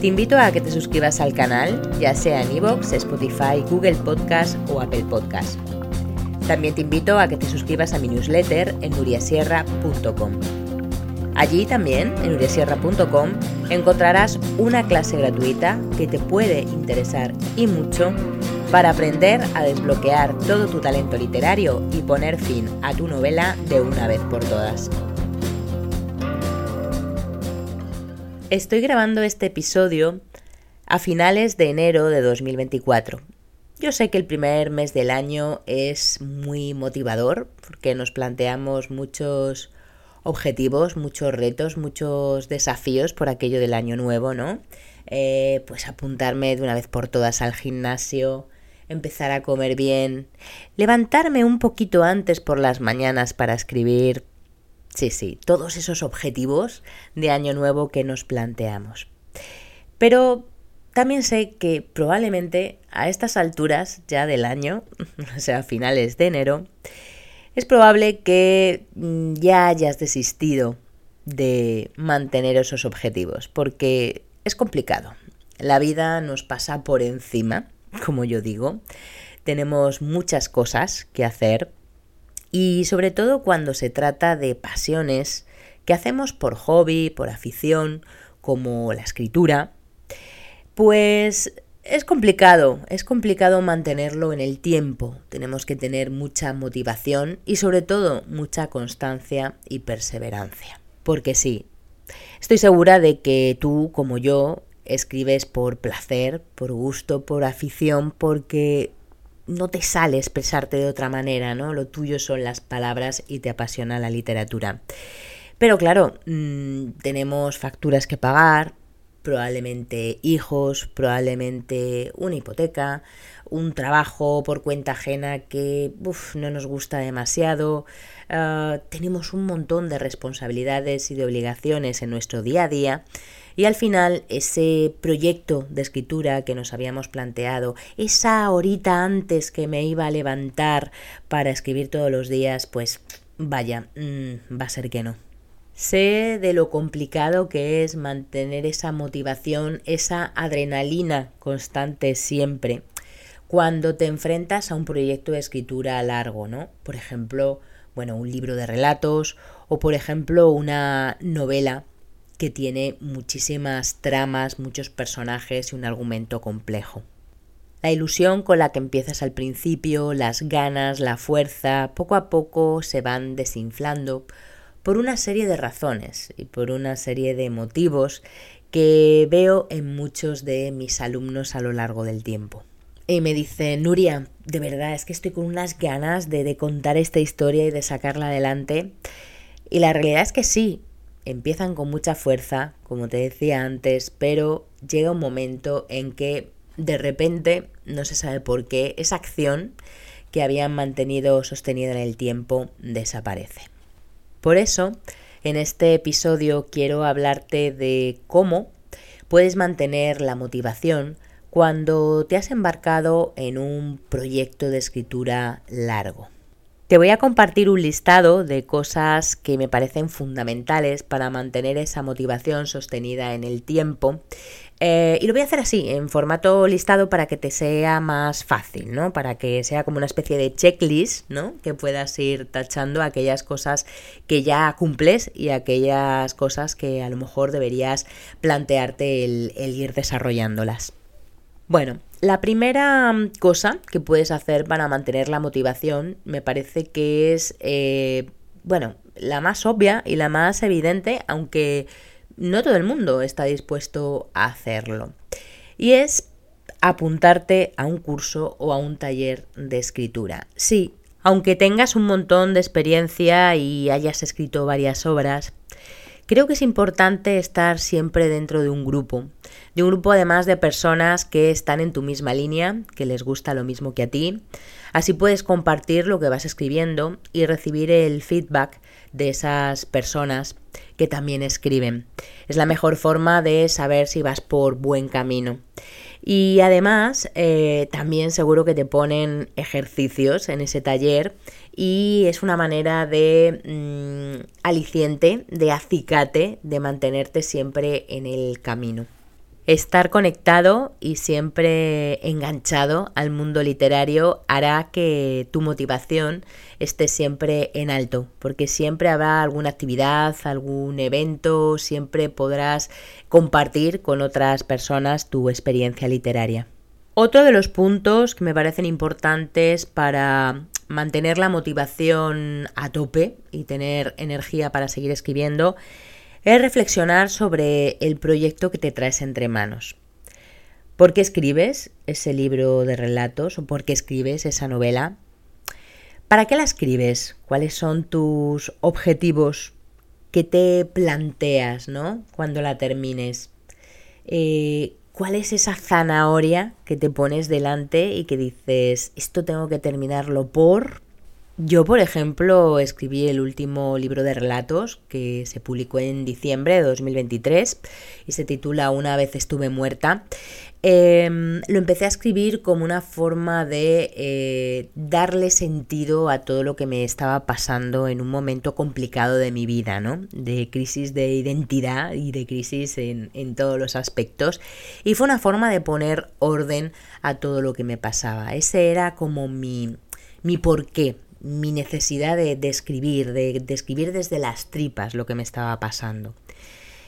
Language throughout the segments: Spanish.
te invito a que te suscribas al canal, ya sea en iVoox, Spotify, Google Podcast o Apple Podcast. También te invito a que te suscribas a mi newsletter en nuriasierra.com. Allí también, en nuriasierra.com, encontrarás una clase gratuita que te puede interesar y mucho para aprender a desbloquear todo tu talento literario y poner fin a tu novela de una vez por todas. Estoy grabando este episodio a finales de enero de 2024. Yo sé que el primer mes del año es muy motivador porque nos planteamos muchos objetivos, muchos retos, muchos desafíos por aquello del año nuevo, ¿no? Eh, pues apuntarme de una vez por todas al gimnasio, empezar a comer bien, levantarme un poquito antes por las mañanas para escribir, Sí, sí, todos esos objetivos de año nuevo que nos planteamos. Pero también sé que probablemente a estas alturas ya del año, o sea, a finales de enero, es probable que mm, ya hayas desistido de mantener esos objetivos, porque es complicado. La vida nos pasa por encima, como yo digo. Tenemos muchas cosas que hacer, y sobre todo cuando se trata de pasiones que hacemos por hobby, por afición, como la escritura, pues es complicado, es complicado mantenerlo en el tiempo. Tenemos que tener mucha motivación y sobre todo mucha constancia y perseverancia. Porque sí, estoy segura de que tú, como yo, escribes por placer, por gusto, por afición, porque no te sale expresarte de otra manera, ¿no? Lo tuyo son las palabras y te apasiona la literatura. Pero claro, mm, tenemos facturas que pagar, probablemente hijos, probablemente una hipoteca, un trabajo por cuenta ajena que no nos gusta demasiado, ah, tenemos un montón de responsabilidades y de obligaciones en nuestro día a día y al final ese proyecto de escritura que nos habíamos planteado, esa horita antes que me iba a levantar para escribir todos los días, pues vaya, mm, va a ser que no. Sé de lo complicado que es mantener esa motivación, esa adrenalina constante siempre cuando te enfrentas a un proyecto de escritura largo, ¿no? Por ejemplo, bueno, un libro de relatos o por ejemplo una novela que tiene muchísimas tramas, muchos personajes y un argumento complejo. La ilusión con la que empiezas al principio, las ganas, la fuerza, poco a poco se van desinflando por una serie de razones y por una serie de motivos que veo en muchos de mis alumnos a lo largo del tiempo. Y me dice, Nuria, de verdad es que estoy con unas ganas de, de contar esta historia y de sacarla adelante. Y la realidad es que sí, empiezan con mucha fuerza, como te decía antes, pero llega un momento en que de repente, no se sabe por qué, esa acción que habían mantenido sostenida en el tiempo desaparece. Por eso, en este episodio quiero hablarte de cómo puedes mantener la motivación cuando te has embarcado en un proyecto de escritura largo. Te voy a compartir un listado de cosas que me parecen fundamentales para mantener esa motivación sostenida en el tiempo. Eh, y lo voy a hacer así, en formato listado para que te sea más fácil, ¿no? Para que sea como una especie de checklist, ¿no? Que puedas ir tachando aquellas cosas que ya cumples y aquellas cosas que a lo mejor deberías plantearte el ir desarrollándolas. Bueno, la primera mm, cosa que puedes hacer para mantener la motivación me parece que es, eh, bueno, la más obvia y la más evidente, aunque no todo el mundo está dispuesto a hacerlo. Y es apuntarte a un curso o a un taller de escritura. Sí, aunque tengas un montón de experiencia y hayas escrito varias obras, Creo que es importante estar siempre dentro de un grupo, de un grupo además de personas que están en tu misma línea, que les gusta lo mismo que a ti. Así puedes compartir lo que vas escribiendo y recibir el feedback de esas personas que también escriben. Es la mejor forma de saber si vas por buen camino. Y además, eh, también seguro que te ponen ejercicios en ese taller y es una manera de mm, aliciente, de acicate, de mantenerte siempre en el camino. Estar conectado y siempre enganchado al mundo literario hará que tu motivación esté siempre en alto, porque siempre habrá alguna actividad, algún evento, siempre podrás compartir con otras personas tu experiencia literaria. Otro de los puntos que me parecen importantes para mantener la motivación a tope y tener energía para seguir escribiendo es reflexionar sobre el proyecto que te traes entre manos. ¿Por qué escribes ese libro de relatos o por qué escribes esa novela? ¿Para qué la escribes? ¿Cuáles son tus objetivos que te planteas ¿no? cuando la termines? Eh, ¿Cuál es esa zanahoria que te pones delante y que dices, esto tengo que terminarlo por yo, por ejemplo, escribí el último libro de relatos que se publicó en diciembre de 2023 y se titula Una vez estuve muerta. Em, lo empecé a escribir como una forma de eh, darle sentido a todo lo que me estaba pasando en un momento complicado de mi vida, ¿no? De crisis de identidad y de crisis en, en todos los aspectos. Y fue una forma de poner orden a todo lo que me pasaba. Ese era como mi, mi porqué mi necesidad de, de, escribir desde las tripas lo que me estaba pasando.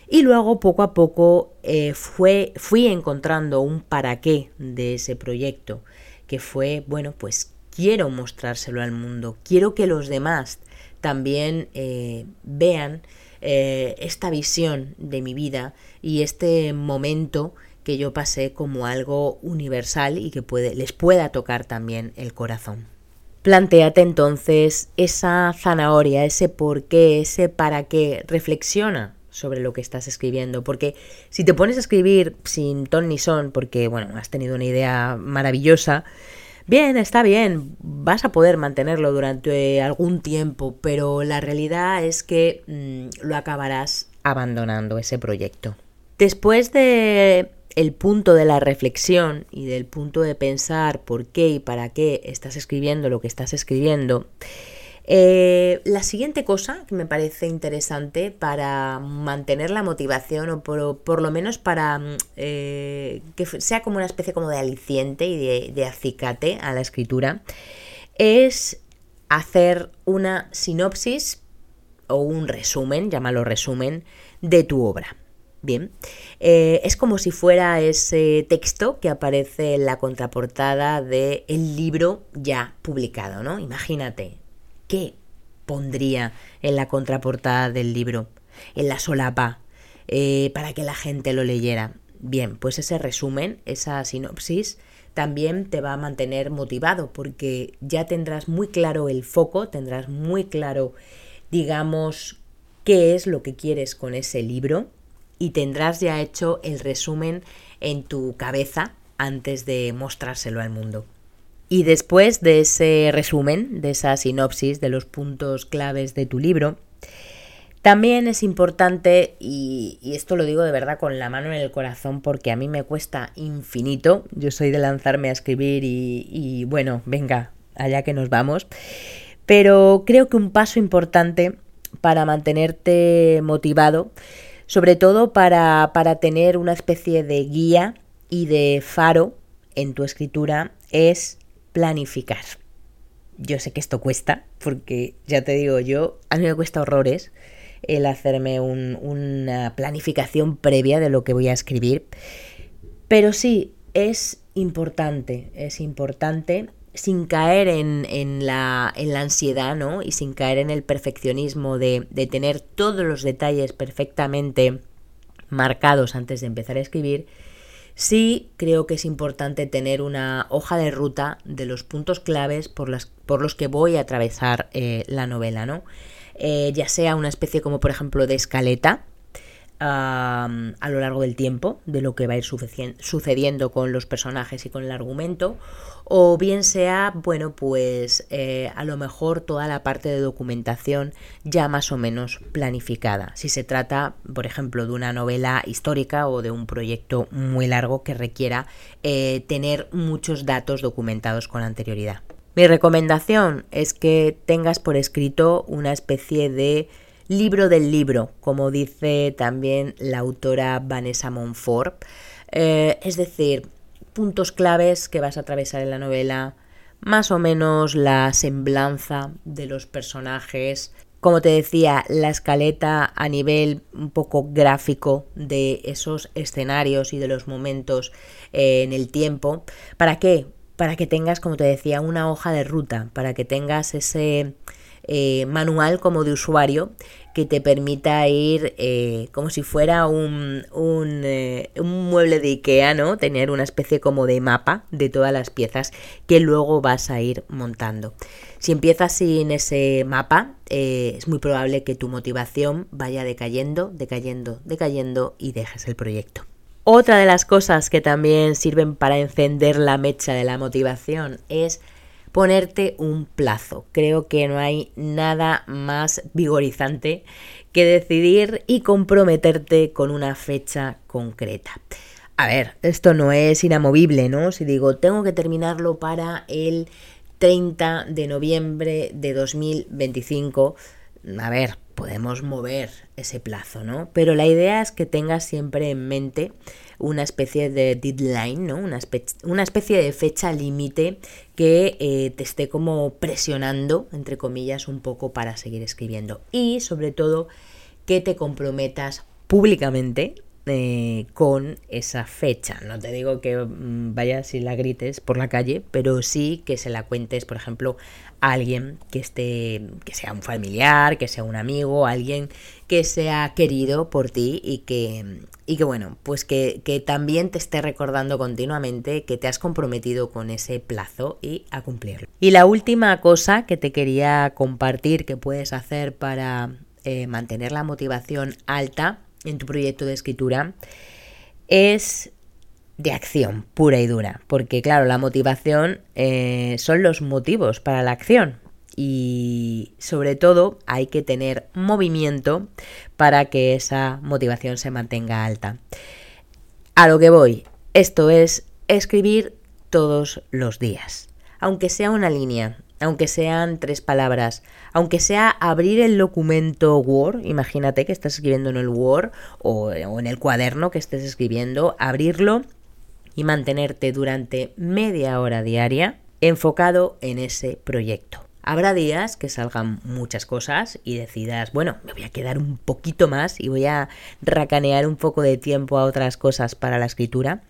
Y luego poco a poco eh, fue, fui encontrando un para qué de ese proyecto, que fue, bueno, pues quiero mostrárselo al mundo, quiero que los demás también eh, vean eh, esta visión de mi vida y este momento que yo pasé como algo universal y que puede, les pueda tocar también el corazón. Plantéate entonces esa zanahoria, ese por qué, ese para qué. Reflexiona sobre lo que estás escribiendo, porque si te pones a escribir sin ton ni son, porque bueno, has tenido una idea maravillosa, bien, está bien, vas a poder mantenerlo durante algún tiempo, pero la realidad es que mm, lo acabarás abandonando ese proyecto. Después de el punto de la reflexión y del punto de pensar por qué y para qué estás escribiendo lo que estás escribiendo, eh, la siguiente cosa que me parece interesante para mantener la motivación o por, lo menos para mm, eh, que sea como una especie como de aliciente y de, de acicate a la escritura es hacer una sinopsis o un resumen, llámalo resumen, de tu obra. Bien, eh, es como si fuera ese texto que aparece en la contraportada del libro ya publicado, ¿no? Imagínate, ¿qué pondría en la contraportada del libro, en la solapa, eh, para que la gente lo leyera? Bien, pues ese resumen, esa sinopsis, también te va a mantener motivado porque ya tendrás muy claro el foco, tendrás muy claro, digamos, qué es lo que quieres con ese libro y tendrás ya hecho el resumen en tu cabeza antes de mostrárselo al mundo. Y después de ese resumen, de esa sinopsis, de los puntos claves de tu libro, también es importante, y, esto lo digo de verdad con la mano en el corazón porque a mí me cuesta infinito, yo soy de lanzarme a escribir y, y bueno, venga, allá que nos vamos, pero creo que un paso importante para mantenerte motivado sobre todo para, tener una especie de guía y de faro en tu escritura, es planificar. Yo sé que esto cuesta, porque ya te digo yo, a mí me cuesta horrores el hacerme una planificación previa de lo que voy a escribir, pero sí, es importante, es importante sin caer en, la, en, la, ansiedad, ¿no? Y sin caer en el perfeccionismo de, de tener todos los detalles perfectamente marcados antes de empezar a escribir, sí creo que es importante tener una hoja de ruta de los puntos claves por, las, por los que voy a atravesar eh, la novela, ¿no? eh, ya sea una especie como por ejemplo de escaleta, a lo largo del tiempo, de lo que va a ir sucediendo con los personajes y con el argumento, o bien sea, bueno, pues eh, a lo mejor toda la parte de documentación ya más o menos planificada, si se trata, por ejemplo, de una novela histórica o de un proyecto muy largo que requiera eh, tener muchos datos documentados con anterioridad. Mi recomendación es que tengas por escrito una especie de libro del libro, como dice también la autora Vanessa Monfort. Eh, es decir, puntos claves que vas a atravesar en la novela, más o menos la semblanza de los personajes, como te decía, la escaleta a nivel un poco gráfico de esos escenarios y de los momentos eh, en el tiempo. ¿Para qué? Para que tengas, como te decía, una hoja de ruta, para que tengas ese eh, manual como de usuario que te permita ir eh, como si fuera un, eh, un, mueble de Ikea, ¿no? Tener una especie como de mapa de todas las piezas que luego vas a ir montando. Si empiezas sin ese mapa, es muy probable que tu motivación vaya decayendo, decayendo, decayendo y dejes el proyecto. Otra de las cosas que también sirven para encender la mecha de la motivación es ponerte un plazo. Creo que no hay nada más vigorizante que decidir y comprometerte con una fecha concreta. A ver, esto no es inamovible, ¿no? Si digo, tengo que terminarlo para el 30 de noviembre de 2025, a ver, podemos mover ese plazo, ¿no? Pero la idea es que tengas siempre en mente una especie de deadline, ¿no? Una, una especie de fecha límite que eh, te esté como presionando, entre comillas, un poco para seguir escribiendo. Y sobre todo que te comprometas públicamente eh, con esa fecha. No te digo que mm, vayas y la grites por la calle, pero sí que se la cuentes, por ejemplo, a alguien que esté, que sea un familiar, que sea un amigo, alguien que sea querido por ti y que, y que bueno, pues que, que también te esté recordando continuamente que te has comprometido con ese plazo y a cumplirlo. Y la última cosa que te quería compartir que puedes hacer para eh, mantener la motivación alta en tu proyecto de escritura es de acción pura y dura, porque claro, la motivación eh, son los motivos para la acción y sobre todo hay que tener movimiento para que esa motivación se mantenga alta. A lo que voy, esto es escribir todos los días, aunque sea una línea, aunque sean tres palabras, aunque sea abrir el documento Word, imagínate que estás escribiendo en el Word o, en el cuaderno que estés escribiendo, abrirlo y mantenerte durante media hora diaria enfocado en ese proyecto. Habrá días que salgan muchas cosas y decidas, bueno, me voy a quedar un poquito más y voy a racanear un poco de tiempo a otras cosas para la escritura.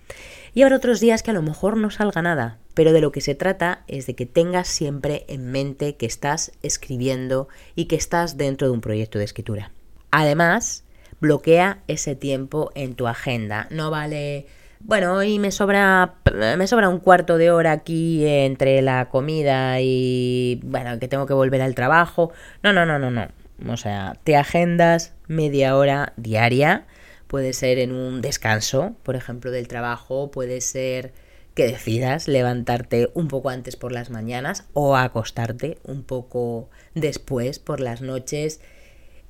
Y habrá otros días que a lo mejor no salga nada, pero de lo que se trata es de que tengas siempre en mente que estás escribiendo y que estás dentro de un proyecto de escritura. Además, bloquea ese tiempo en tu agenda. No vale bueno, hoy me sobra, me sobra un cuarto de hora aquí entre la comida y, bueno, que tengo que volver al trabajo. No, no, no, no, no. O sea, te agendas media hora diaria. Puede ser en un descanso, por ejemplo, del trabajo. Puede ser que decidas levantarte un poco antes por las mañanas o acostarte un poco después por las noches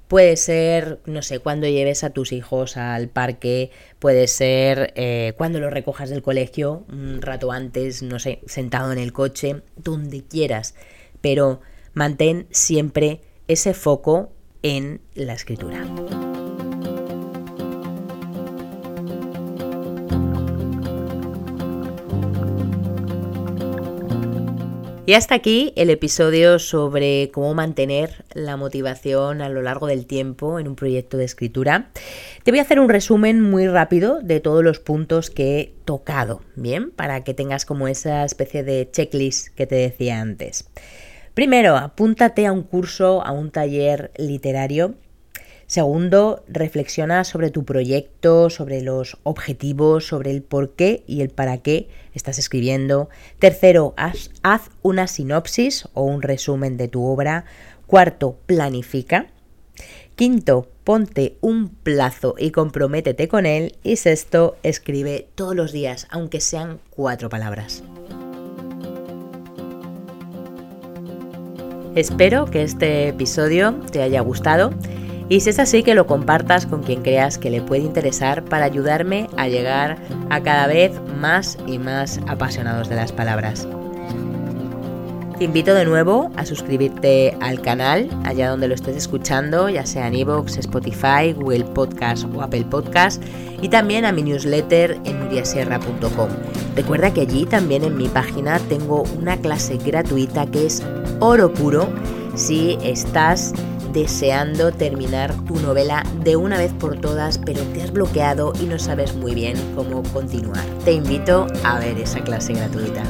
Puede ser, no sé, cuando lleves a tus hijos al parque, puede ser eh, cuando los recojas del colegio, un rato antes, no sé, sentado en el coche, donde quieras, pero mantén siempre ese foco en la escritura. Y hasta aquí el episodio sobre cómo mantener la motivación a lo largo del tiempo en un proyecto de escritura. Te voy a hacer un resumen muy rápido de todos los puntos que he tocado, ¿bien? Para que tengas como esa especie de checklist que te decía antes. Primero, apúntate a un curso, a un taller literario Segundo, reflexiona sobre tu proyecto, sobre los objetivos, sobre el por qué y el para qué estás escribiendo. Tercero, haz, una sinopsis o un resumen de tu obra. Cuarto, planifica. Quinto, ponte un plazo y comprométete con él. Y sexto, escribe todos los días, aunque sean cuatro palabras. Espero que este episodio te haya gustado y si es así que lo compartas con quien creas que le puede interesar para ayudarme a llegar a cada vez más y más apasionados de las palabras. Te invito de nuevo a suscribirte al canal, allá donde lo estés escuchando, ya sea en iVoox, Spotify, Google Podcast o Apple Podcast, y también a mi newsletter en nuriasierra.com. Recuerda que allí también en mi página tengo una clase gratuita que es oro puro si estás deseando terminar tu novela de una vez por todas, pero te has bloqueado y no sabes muy bien cómo continuar. Te invito a ver esa clase gratuita.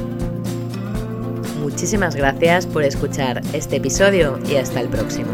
Muchísimas gracias por escuchar este episodio y hasta el próximo.